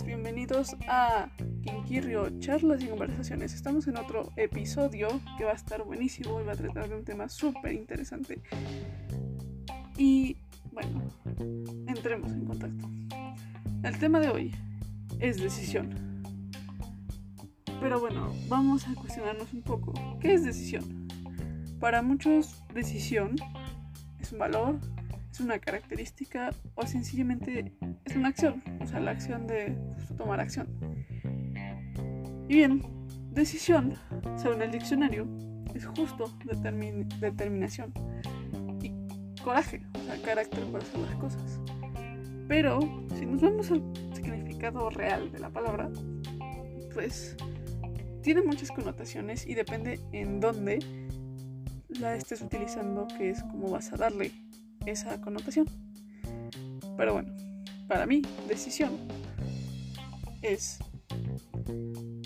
bienvenidos a Kinkirrio, charlas y conversaciones. Estamos en otro episodio que va a estar buenísimo y va a tratar de un tema súper interesante. Y bueno, entremos en contacto. El tema de hoy es decisión. Pero bueno, vamos a cuestionarnos un poco. ¿Qué es decisión? Para muchos, decisión es un valor, es una característica o sencillamente es una acción, o sea, la acción de tomar acción. Y bien, decisión, según el diccionario, es justo determinación y coraje, o sea, carácter para hacer las cosas. Pero si nos vamos al significado real de la palabra, pues tiene muchas connotaciones y depende en dónde la estés utilizando, que es cómo vas a darle esa connotación. Pero bueno, para mí, decisión es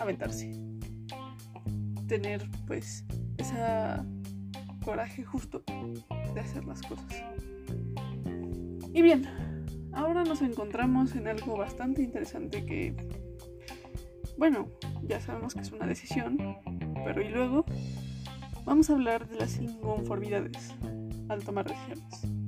aventarse. Tener pues ese coraje justo de hacer las cosas. Y bien, ahora nos encontramos en algo bastante interesante que, bueno, ya sabemos que es una decisión, pero y luego vamos a hablar de las inconformidades al tomar decisiones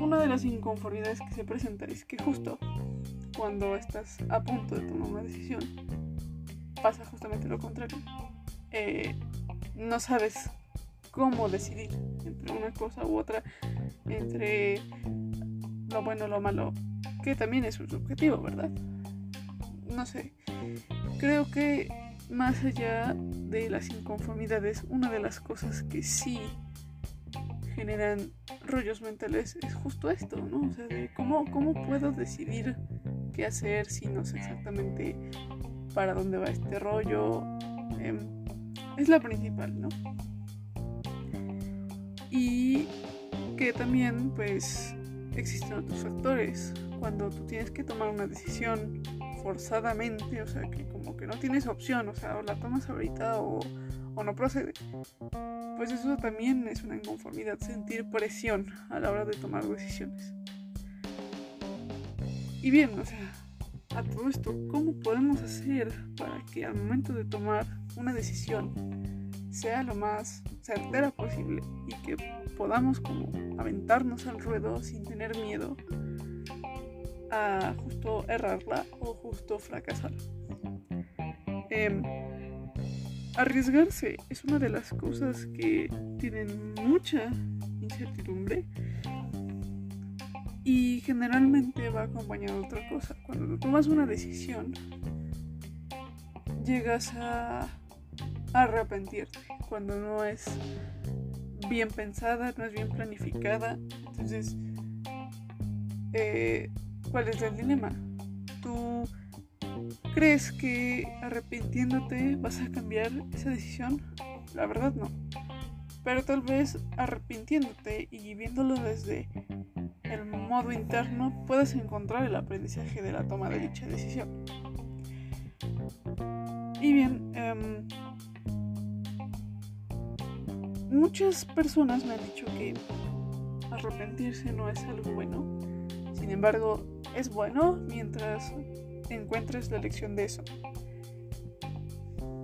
una de las inconformidades que se presenta es que justo cuando estás a punto de tomar una decisión, pasa justamente lo contrario. Eh, no sabes cómo decidir entre una cosa u otra, entre lo bueno o lo malo, que también es un subjetivo, ¿verdad? No sé. Creo que más allá de las inconformidades, una de las cosas que sí generan rollos mentales es justo esto, ¿no? O sea, de cómo, cómo puedo decidir qué hacer si no sé exactamente para dónde va este rollo. Em, es la principal, ¿no? Y que también, pues, existen otros factores. Cuando tú tienes que tomar una decisión forzadamente, o sea, que como que no tienes opción, o sea, o la tomas ahorita o, o no procede pues eso también es una inconformidad, sentir presión a la hora de tomar decisiones. Y bien, o sea, a todo esto, ¿cómo podemos hacer para que al momento de tomar una decisión sea lo más certera posible y que podamos como aventarnos al ruedo sin tener miedo a justo errarla o justo fracasar? Eh, arriesgarse es una de las cosas que tienen mucha incertidumbre y generalmente va acompañado de otra cosa. Cuando tomas una decisión, llegas a arrepentirte cuando no es bien pensada, no es bien planificada. Entonces, eh, ¿cuál es el dilema? Tú ¿Crees que arrepintiéndote vas a cambiar esa decisión? La verdad no. Pero tal vez arrepintiéndote y viéndolo desde el modo interno puedas encontrar el aprendizaje de la toma de dicha decisión. Y bien, em, muchas personas me han dicho que arrepentirse no es algo bueno. Sin embargo, es bueno mientras encuentres la lección de eso.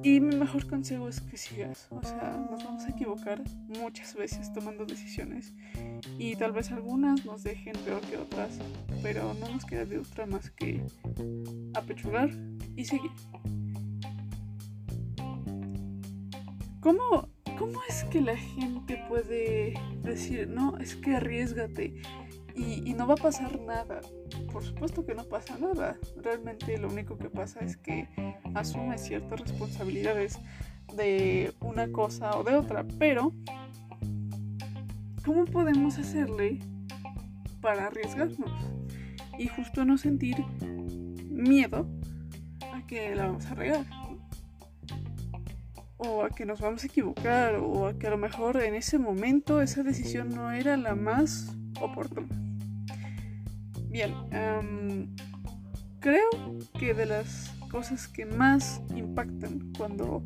Y mi mejor consejo es que sigas. O sea, nos vamos a equivocar muchas veces tomando decisiones. Y tal vez algunas nos dejen peor que otras. Pero no nos queda de otra más que apechugar y seguir. ¿Cómo, ¿Cómo es que la gente puede decir, no, es que arriesgate y, y no va a pasar nada? por supuesto que no pasa nada. Realmente lo único que pasa es que asume ciertas responsabilidades de una cosa o de otra. Pero, ¿cómo podemos hacerle para arriesgarnos? Y justo no sentir miedo a que la vamos a regar. O a que nos vamos a equivocar. O a que a lo mejor en ese momento esa decisión no era la más oportuna. Bien, creo que de las cosas que más impactan cuando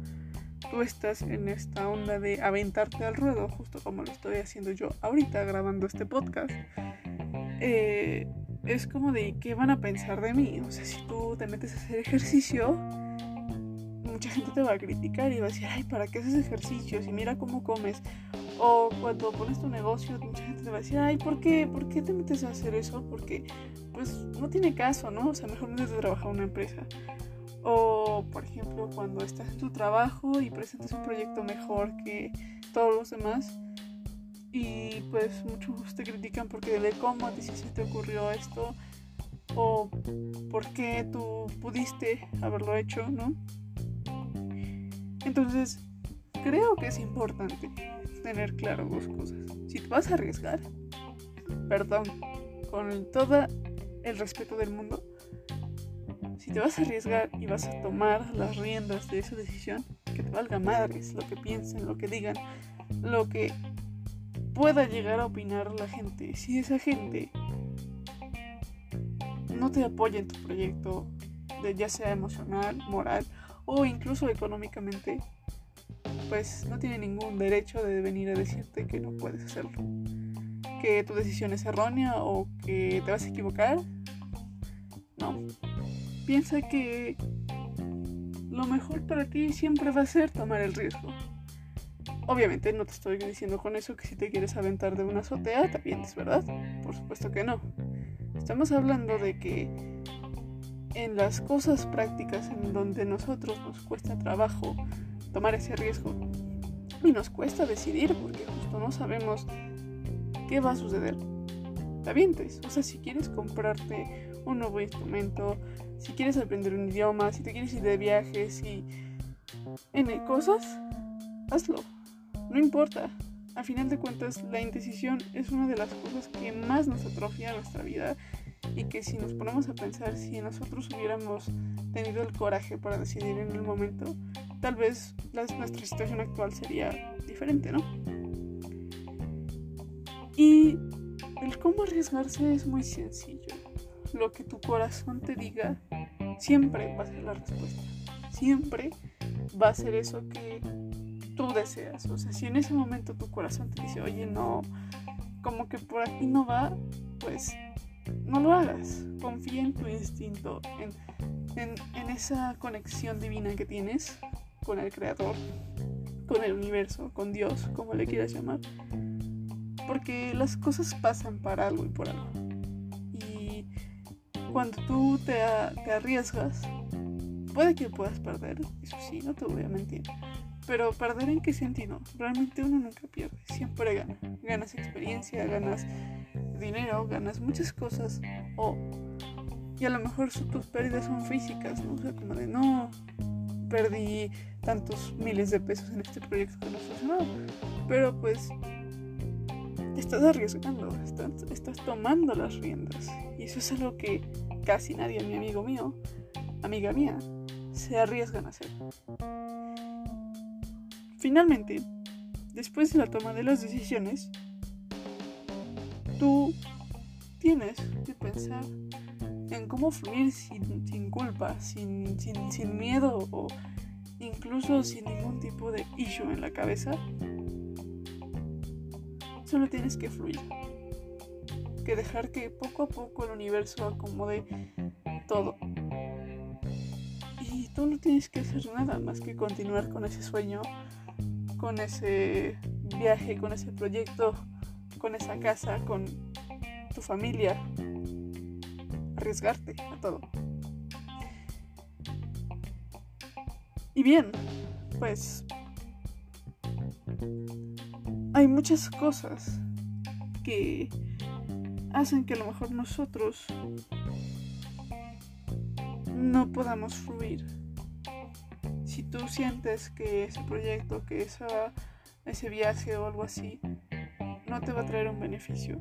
tú estás en esta onda de aventarte al ruedo, justo como lo estoy haciendo yo ahorita grabando este podcast, eh, es como de qué van a pensar de mí. O sea, si tú te metes a hacer ejercicio, mucha gente te va a criticar y va a decir, ay, ¿para qué haces ejercicio? Si mira cómo comes. O cuando pones tu negocio, mucha te va a decir, ay, ¿por qué? ¿Por qué te metes a hacer eso? Porque, pues, no tiene caso, ¿no? O sea, mejor metes a trabajar en una empresa. O, por ejemplo, cuando estás en tu trabajo y presentas un proyecto mejor que todos los demás, y pues muchos te critican porque de cómo a ti se te ocurrió esto o por qué tú pudiste haberlo hecho, ¿no? Entonces, creo que es importante tener claro dos cosas. Si te vas a arriesgar, perdón, con todo el respeto del mundo, si te vas a arriesgar y vas a tomar las riendas de esa decisión, que te valga madres lo que piensen, lo que digan, lo que pueda llegar a opinar la gente. Si esa gente no te apoya en tu proyecto, ya sea emocional, moral o incluso económicamente, pues no tiene ningún derecho de venir a decirte que no puedes hacerlo. Que tu decisión es errónea o que te vas a equivocar. No. Piensa que lo mejor para ti siempre va a ser tomar el riesgo. Obviamente no te estoy diciendo con eso que si te quieres aventar de una azotea, también es verdad. Por supuesto que no. Estamos hablando de que en las cosas prácticas en donde nosotros nos cuesta trabajo tomar ese riesgo y nos cuesta decidir porque justo no sabemos qué va a suceder, te avientes. O sea, si quieres comprarte un nuevo instrumento, si quieres aprender un idioma, si te quieres ir de viaje, si en cosas, hazlo. No importa. A final de cuentas, la indecisión es una de las cosas que más nos atrofia nuestra vida y que si nos ponemos a pensar si nosotros hubiéramos tenido el coraje para decidir en el momento, tal vez nuestra situación actual sería diferente, ¿no? Y el cómo arriesgarse es muy sencillo. Lo que tu corazón te diga siempre va a ser la respuesta. Siempre va a ser eso que tú deseas. O sea, si en ese momento tu corazón te dice, oye, no, como que por aquí no va, pues no lo hagas. Confía en tu instinto, en, en, esa conexión divina que tienes con el Creador, con el universo, con Dios, como le quieras llamar. Porque las cosas pasan para algo y por algo. Y cuando tú te, te arriesgas, puede que puedas perder, eso sí, no te voy a mentir. Pero perder en qué sentido? Realmente uno nunca pierde, siempre gana. Ganas experiencia, ganas dinero, ganas muchas cosas. O, y a lo mejor tus pérdidas son físicas, ¿no? O sea, como de no, perdí tantos miles de pesos en este proyecto que no funcionó. Pero pues te estás arriesgando, estás, estás tomando las riendas. Y eso es algo que casi nadie, mi amigo mío, amiga mía, se arriesgan a hacer. Finalmente, después de la toma de las decisiones, tú tienes que pensar en cómo fluir sin, culpa, sin, sin, miedo o incluso sin ningún tipo de issue en la cabeza. Solo tienes que fluir. Que dejar que poco a poco el universo acomode todo. Y tú no tienes que hacer nada más que continuar con ese sueño con ese viaje, con ese proyecto, con esa casa, con tu familia. Arriesgarte a todo. Y bien, pues hay muchas cosas que hacen que a lo mejor nosotros no podamos fluir si tú sientes que ese proyecto, que esa, ese viaje o algo así no te va a traer un beneficio,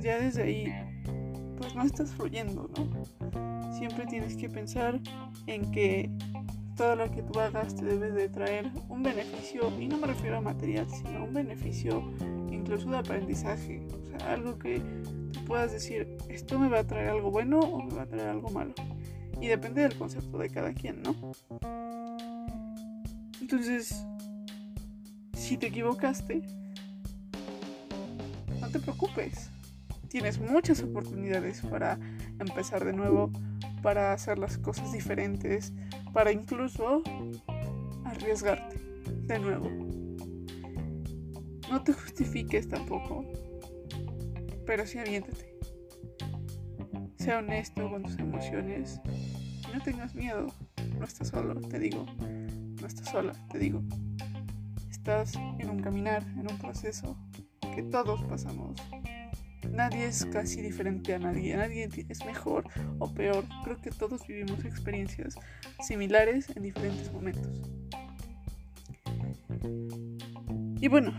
ya desde ahí, pues no estás fluyendo, ¿no? Siempre tienes que pensar en que todo lo que tú hagas te debe de traer un beneficio, y no me refiero a material, sino un beneficio incluso de aprendizaje, o sea, algo que tú puedas decir, esto me va a traer algo bueno o me va a traer algo malo. Y depende del concepto de cada quien, ¿no? Entonces, si te equivocaste, no te preocupes. Tienes muchas oportunidades para empezar de nuevo, para hacer las cosas diferentes, para incluso arriesgarte de nuevo. No te justifiques tampoco, pero sí aviéntate. Sea honesto con tus emociones y no tengas miedo. No estás solo, te digo. No estás sola, te digo. Estás en un caminar, en un proceso que todos pasamos. Nadie es casi diferente a nadie, nadie es mejor o peor. Creo que todos vivimos experiencias similares en diferentes momentos. Y bueno,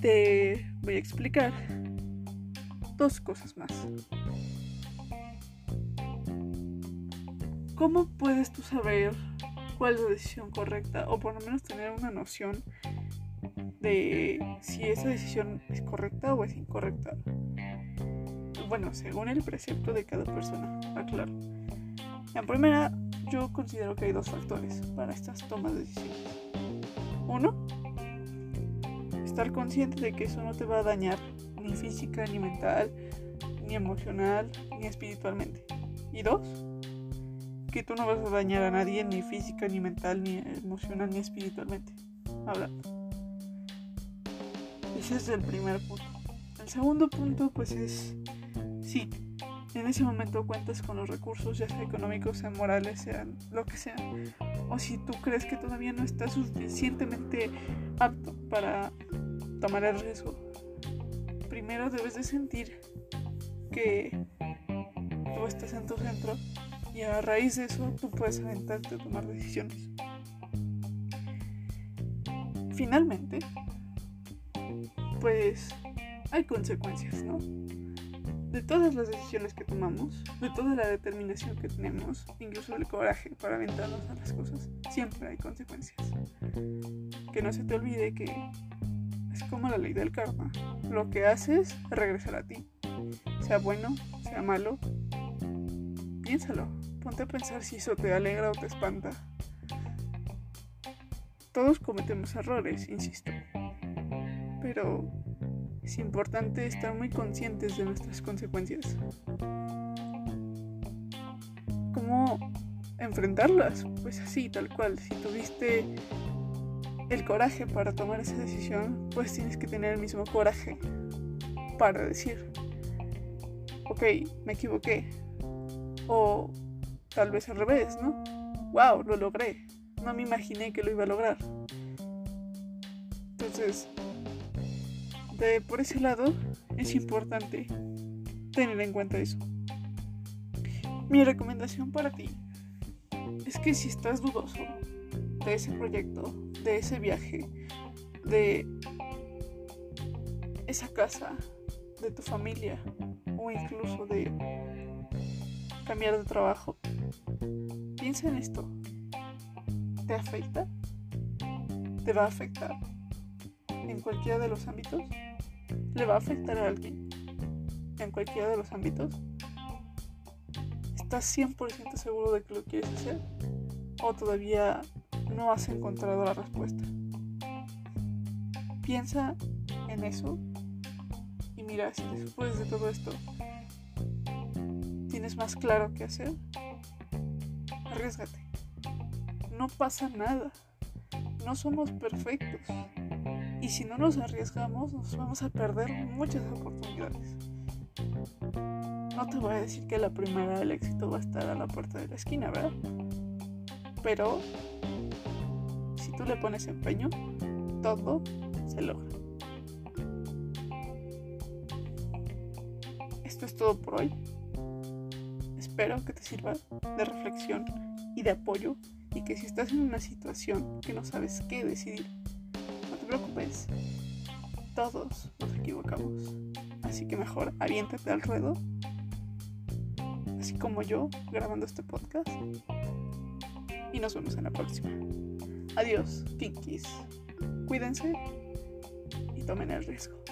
te voy a explicar dos cosas más. ¿Cómo puedes tú saber cuál es la decisión correcta o por lo menos tener una noción de si esa decisión es correcta o es incorrecta? Bueno, según el precepto de cada persona, aclaro. En primera, yo considero que hay dos factores para estas tomas de decisiones. Uno, estar consciente de que eso no te va a dañar ni física, ni mental, ni emocional, ni espiritualmente. Y dos, que tú no vas a dañar a nadie ni física, ni mental, ni emocional, ni espiritualmente. Hablando. Ese es el primer punto. El segundo punto pues es, sí, en ese momento cuentas con los recursos, ya sea económicos, sean morales, sean lo que sea. O si tú crees que todavía no estás suficientemente apto para tomar el riesgo, primero debes de sentir que tú estás en tu centro y a raíz de eso tú puedes aventarte a tomar decisiones. Finalmente, pues hay consecuencias, ¿no? De todas las decisiones que tomamos, de toda la determinación que tenemos, incluso el coraje para aventarnos a las cosas, siempre hay consecuencias. Que no se te olvide que es como la ley del karma. Lo que haces regresará a ti. Sea bueno, sea malo, piénsalo. Ponte a pensar si eso te alegra o te espanta. Todos cometemos errores, insisto. Pero es importante estar muy conscientes de nuestras consecuencias. ¿Cómo enfrentarlas? Pues así, tal cual. Si tuviste el coraje para tomar esa decisión, pues tienes que tener el mismo coraje para decir, ok, me equivoqué. O Tal vez al revés, ¿no? ¡Wow! Lo logré. No me imaginé que lo iba a lograr. Entonces, de, por ese lado, es importante tener en cuenta eso. Mi recomendación para ti es que si estás dudoso de ese proyecto, de ese viaje, de esa casa, de tu familia o incluso de cambiar de trabajo, Piensa en esto. ¿Te afecta? ¿Te va a afectar? ¿En cualquiera de los ámbitos? ¿Le va a afectar a alguien? ¿En cualquiera de los ámbitos? ¿Estás 100% seguro de que lo quieres hacer? ¿O todavía no has encontrado la respuesta? Piensa en eso y mira si después de todo esto tienes más claro qué hacer arriesgate. No pasa nada. No somos perfectos. Y si no nos arriesgamos, nos vamos a perder muchas oportunidades. No te voy a decir que la primera del éxito va a estar a la puerta de la esquina, ¿verdad? Pero si tú le pones empeño, todo se logra. Esto es todo por hoy. Espero que te sirva de reflexión y de apoyo y que si estás en una situación que no sabes qué decidir, te preocupes. Todos nos equivocamos. Así que mejor aviéntate al ruedo. Así como yo grabando este podcast. Y nos vemos en la próxima. Adiós, Pinkies. Cuídense y tomen el riesgo.